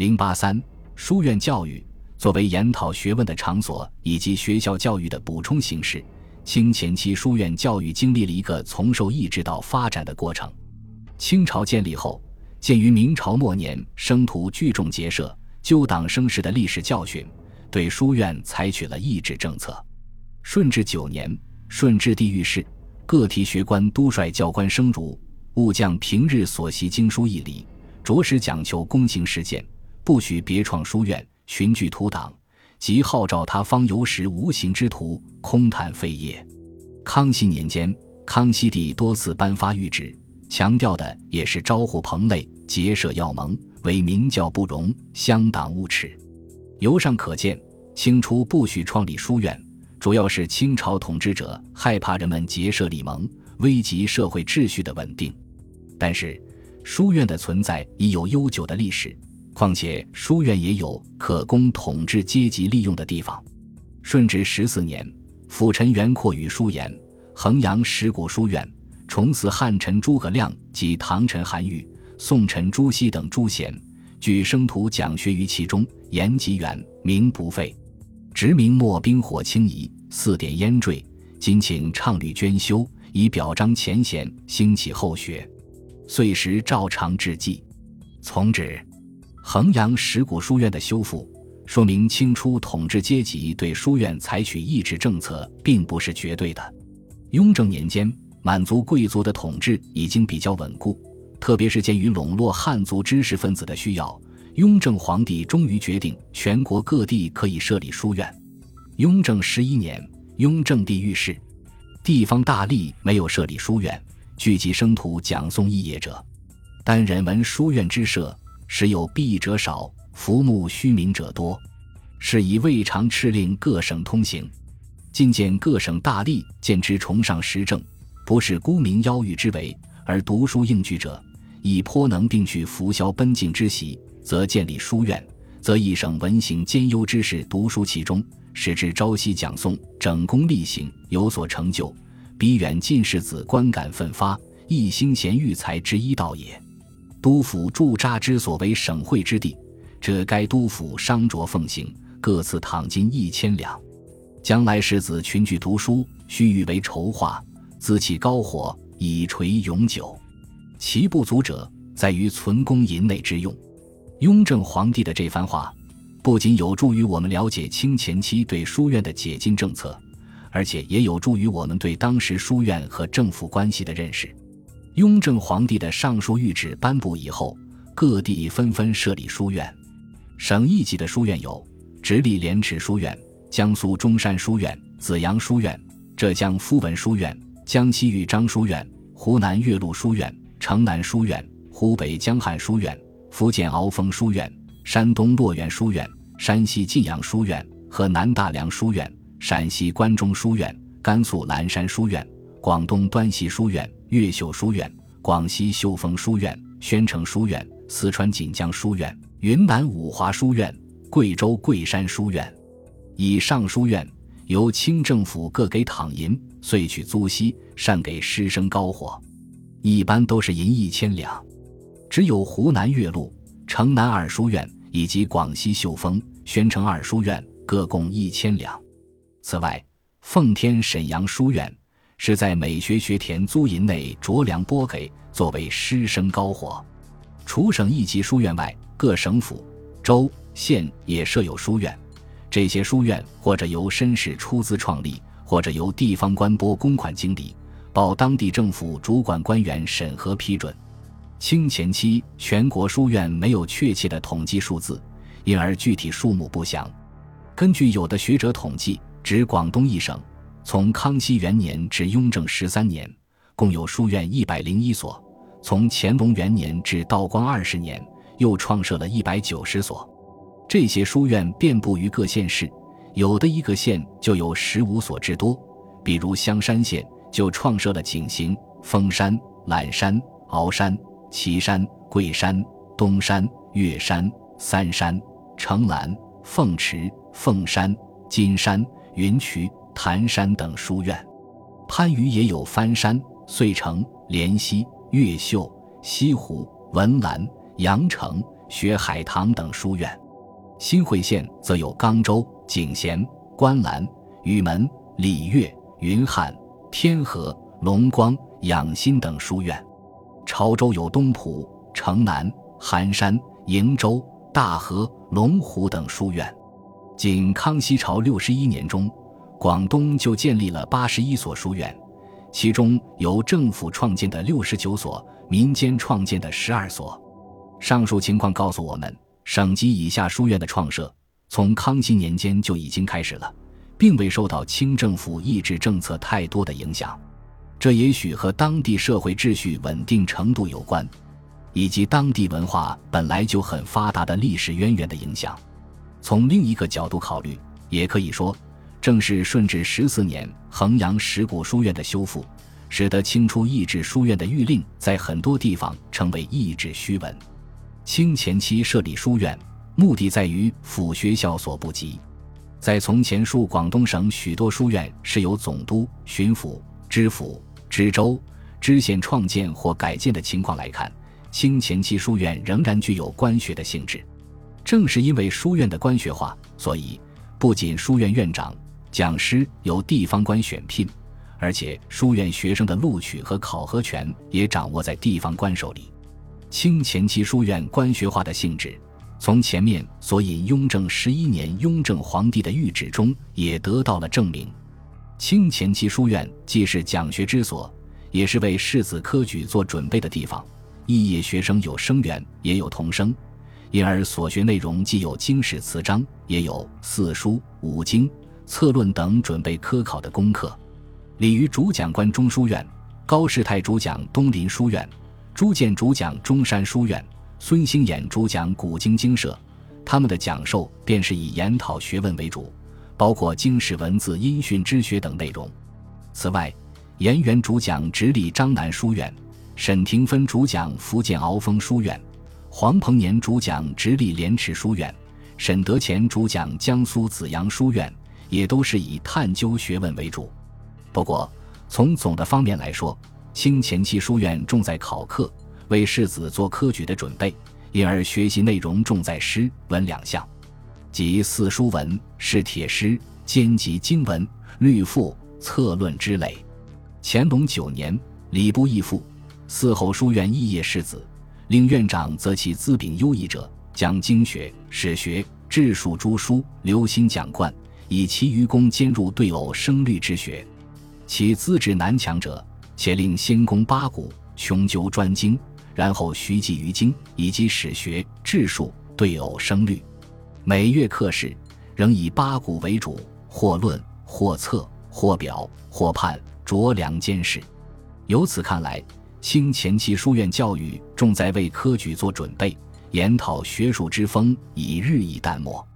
零八三，书院教育作为研讨学问的场所以及学校教育的补充形式，清前期书院教育经历了一个从受抑制到发展的过程。清朝建立后，鉴于明朝末年生徒聚众结社、纠党生事的历史教训，对书院采取了抑制政策。顺治九年，顺治帝御史，各提学官都率教官生儒，务将平日所习经书义理，着实讲求公行实践，不许别创书院，群聚图党，即号召他方游时无形之徒，空谈废业。康熙年间，康熙帝多次颁发谕旨，强调的也是招呼朋类，结社要盟，为明教不容，乡党勿耻。由上可见，清初不许创立书院。主要是清朝统治者害怕人们结社立盟，危及社会秩序的稳定。但是，书院的存在已有悠久的历史，况且书院也有可供统治阶级利用的地方。顺治十四年，辅臣袁阔与书言，衡阳石鼓书院，重祀汉臣诸葛亮及唐臣韩愈、宋臣朱熹等诸贤，举生徒讲学于其中，言极远，名不废。直明末兵火轻移，四点烟坠。今请倡律捐修，以表彰前贤，兴起后学。岁时照常致祭。从止，衡阳石鼓书院的修复，说明清初统治阶级对书院采取抑制政策，并不是绝对的。雍正年间，满族贵族的统治已经比较稳固，特别是鉴于笼络汉族知识分子的需要。雍正皇帝终于决定，全国各地可以设立书院。雍正十一年，雍正帝御史，地方大吏没有设立书院，聚集生徒讲诵义业者。但人闻书院之设，时有弊者少，服务虚名者多，是以未尝敕令各省通行。近见各省大吏见之崇尚实政，不是沽名邀誉之为，而读书应举者，亦颇能并去拂销奔进之习。则建立书院，则一省文行兼优之士读书其中，使之朝夕讲诵，整功立行，有所成就，比远近士子观感奋发，一兴贤育才之一道也。督府驻扎之所为省会之地，这该督府商酌奉行，各赐躺金一千两。将来世子群聚读书，须欲为筹划，自起高火，以垂永久。其不足者，在于存功银内之用。雍正皇帝的这番话，不仅有助于我们了解清前期对书院的解禁政策，而且也有助于我们对当时书院和政府关系的认识。雍正皇帝的上书谕旨颁布以后，各地纷纷设立书院。省一级的书院有：直隶莲池书院、江苏中山书院、紫阳书院、浙江夫文书院、江西豫章书院、湖南岳麓书院、城南书院、湖北江汉书院。福建鳌峰书院、山东洛源书院、山西晋阳书院、河南大梁书院、陕西关中书院、甘肃蓝山书院、广东端溪书院、越秀书院、广西秀峰书院、宣城书院、四川锦江书院、云南五华书院、贵州贵山书院。以上书院由清政府各给躺银，遂取租息，善给师生高火，一般都是银一千两。只有湖南岳麓、城南二书院以及广西秀峰、宣城二书院各共一千两。此外，奉天沈阳书院是在美学学田租银内酌量拨给，作为师生高火。除省一级书院外，各省府、州、县也设有书院。这些书院或者由绅士出资创立，或者由地方官拨公款经理，报当地政府主管官员审核批准。清前期，全国书院没有确切的统计数字，因而具体数目不详。根据有的学者统计，指广东一省，从康熙元年至雍正十三年，共有书院一百零一所；从乾隆元年至道光二十年，又创设了一百九十所。这些书院遍布于各县市，有的一个县就有十五所之多。比如香山县就创设了景行、峰山、览山、鳌山。岐山、桂山、东山、岳山、三山、城南、凤池、凤山、金山、云渠、潭山等书院，番禺也有番山、遂城、莲溪、越秀、西湖、文澜、阳城、学海棠等书院。新会县则有冈州、景贤、观澜、禹门、礼乐、云汉、天河、龙光、养心等书院。潮州有东浦、城南、寒山、瀛洲、大河、龙湖等书院。仅康熙朝六十一年中，广东就建立了八十一所书院，其中由政府创建的六十九所，民间创建的十二所。上述情况告诉我们。省级以下书院的创设，从康熙年间就已经开始了，并未受到清政府抑制政策太多的影响。这也许和当地社会秩序稳定程度有关，以及当地文化本来就很发达的历史渊源的影响。从另一个角度考虑，也可以说，正是顺治十四年衡阳石鼓书院的修复，使得清初抑制书院的谕令在很多地方成为抑制虚文。清前期设立书院，目的在于辅学校所不及。在从前述广东省许多书院是由总督、巡抚、知府、知州、知县创建或改建的情况来看，清前期书院仍然具有官学的性质。正是因为书院的官学化，所以不仅书院院长、讲师由地方官选聘，而且书院学生的录取和考核权也掌握在地方官手里。清前期书院官学化的性质，从前面所引雍正十一年雍正皇帝的谕旨中也得到了证明。清前期书院既是讲学之所，也是为士子科举做准备的地方。肄业学生有生源，也有童生，因而所学内容既有经史词章，也有四书、五经、策论等准备科考的功课。李渔主讲关中书院，高士泰主讲东林书院。朱建主讲中山书院，孙兴衍主讲古今经社，他们的讲授便是以研讨学问为主，包括经史文字、音讯之学等内容。此外，严元主讲直隶张南书院，沈廷芬主讲福建鳌峰书院，黄鹏年主讲直隶莲池书院，沈德潜主讲江苏紫阳书院，也都是以探究学问为主。不过，从总的方面来说，清前期书院重在考课，为世子做科举的准备，因而学习内容重在诗文两项，即四书文、是帖诗、兼及经文、律赋、策论之类。乾隆九年，礼部义父，嗣后书院肄业士子，令院长择其资禀优异者，将经学、史学、治术诸书留心讲贯，以其余功兼入对偶声律之学。其资质难强者。且令先攻八股，穷究专精，然后徐记于经，以及史学、治术、对偶声律。每月课时，仍以八股为主，或论，或策，或表，或判，酌量监视。由此看来，清前期书院教育重在为科举做准备，研讨学术之风已日益淡漠。